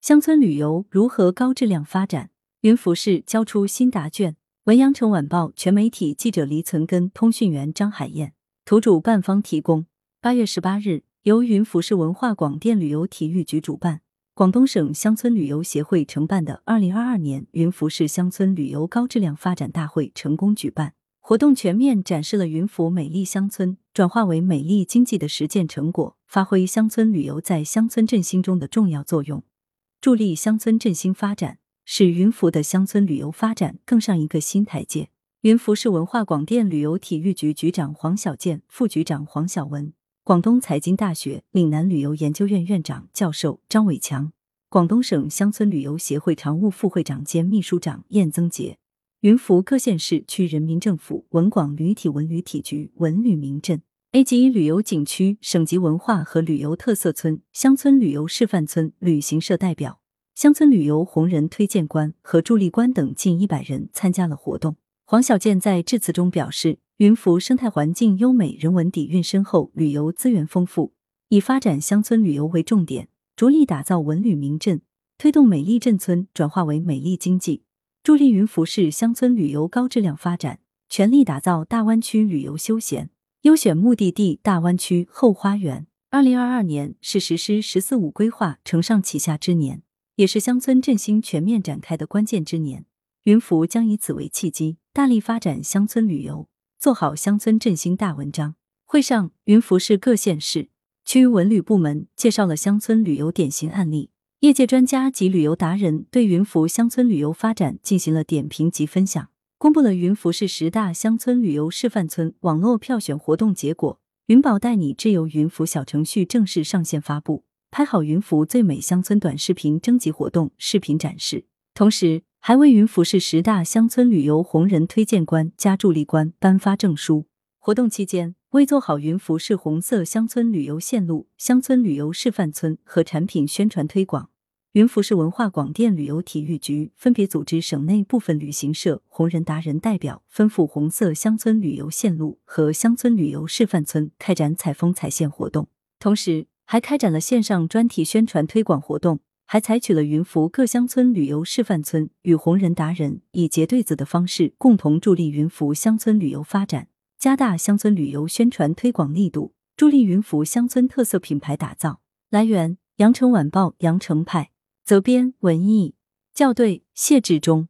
乡村旅游如何高质量发展？云浮市交出新答卷。文阳城晚报全媒体记者黎存根，通讯员张海燕，图主办方提供。八月十八日，由云浮市文化广电旅游体育局主办，广东省乡村旅游协会承办的二零二二年云浮市乡村旅游高质量发展大会成功举办。活动全面展示了云浮美丽乡村转化为美丽经济的实践成果，发挥乡村旅游在乡村振兴中的重要作用，助力乡村振兴发展，使云浮的乡村旅游发展更上一个新台阶。云浮市文化广电旅游体育局局长黄小健、副局长黄晓文，广东财经大学岭南旅游研究院院长、教授张伟强，广东省乡村旅游协会常务副会长兼秘书长晏增杰。云浮各县市区人民政府、文广旅体文旅体局、文旅民镇、A 级旅游景区、省级文化和旅游特色村、乡村旅游示范村旅行社代表、乡村旅游红人推荐官和助力官等近一百人参加了活动。黄小健在致辞中表示，云浮生态环境优美，人文底蕴深厚，旅游资源丰富，以发展乡村旅游为重点，着力打造文旅名镇，推动美丽镇村转化为美丽经济。助力云浮市乡村旅游高质量发展，全力打造大湾区旅游休闲优选目的地大湾区后花园。二零二二年是实施“十四五”规划承上启下之年，也是乡村振兴全面展开的关键之年。云浮将以此为契机，大力发展乡村旅游，做好乡村振兴大文章。会上，云浮市各县市区文旅部门介绍了乡村旅游典型案例。业界专家及旅游达人对云浮乡村旅游发展进行了点评及分享，公布了云浮市十大乡村旅游示范村网络票选活动结果。云宝带你自由云浮小程序正式上线发布，拍好云浮最美乡村短视频征集活动视频展示，同时还为云浮市十大乡村旅游红人推荐官加助力官颁发证书。活动期间，为做好云浮市红色乡村旅游线路、乡村旅游示范村和产品宣传推广，云浮市文化广电旅游体育局分别组织省内部分旅行社、红人达人代表，分赴红色乡村旅游线路和乡村旅游示范村开展采风采线活动，同时还开展了线上专题宣传推广活动，还采取了云浮各乡村旅游示范村与红人达人以结对子的方式，共同助力云浮乡村旅游发展。加大乡村旅游宣传推广力度，助力云浮乡村特色品牌打造。来源：羊城晚报羊城派，责编：文艺，校对：谢志忠。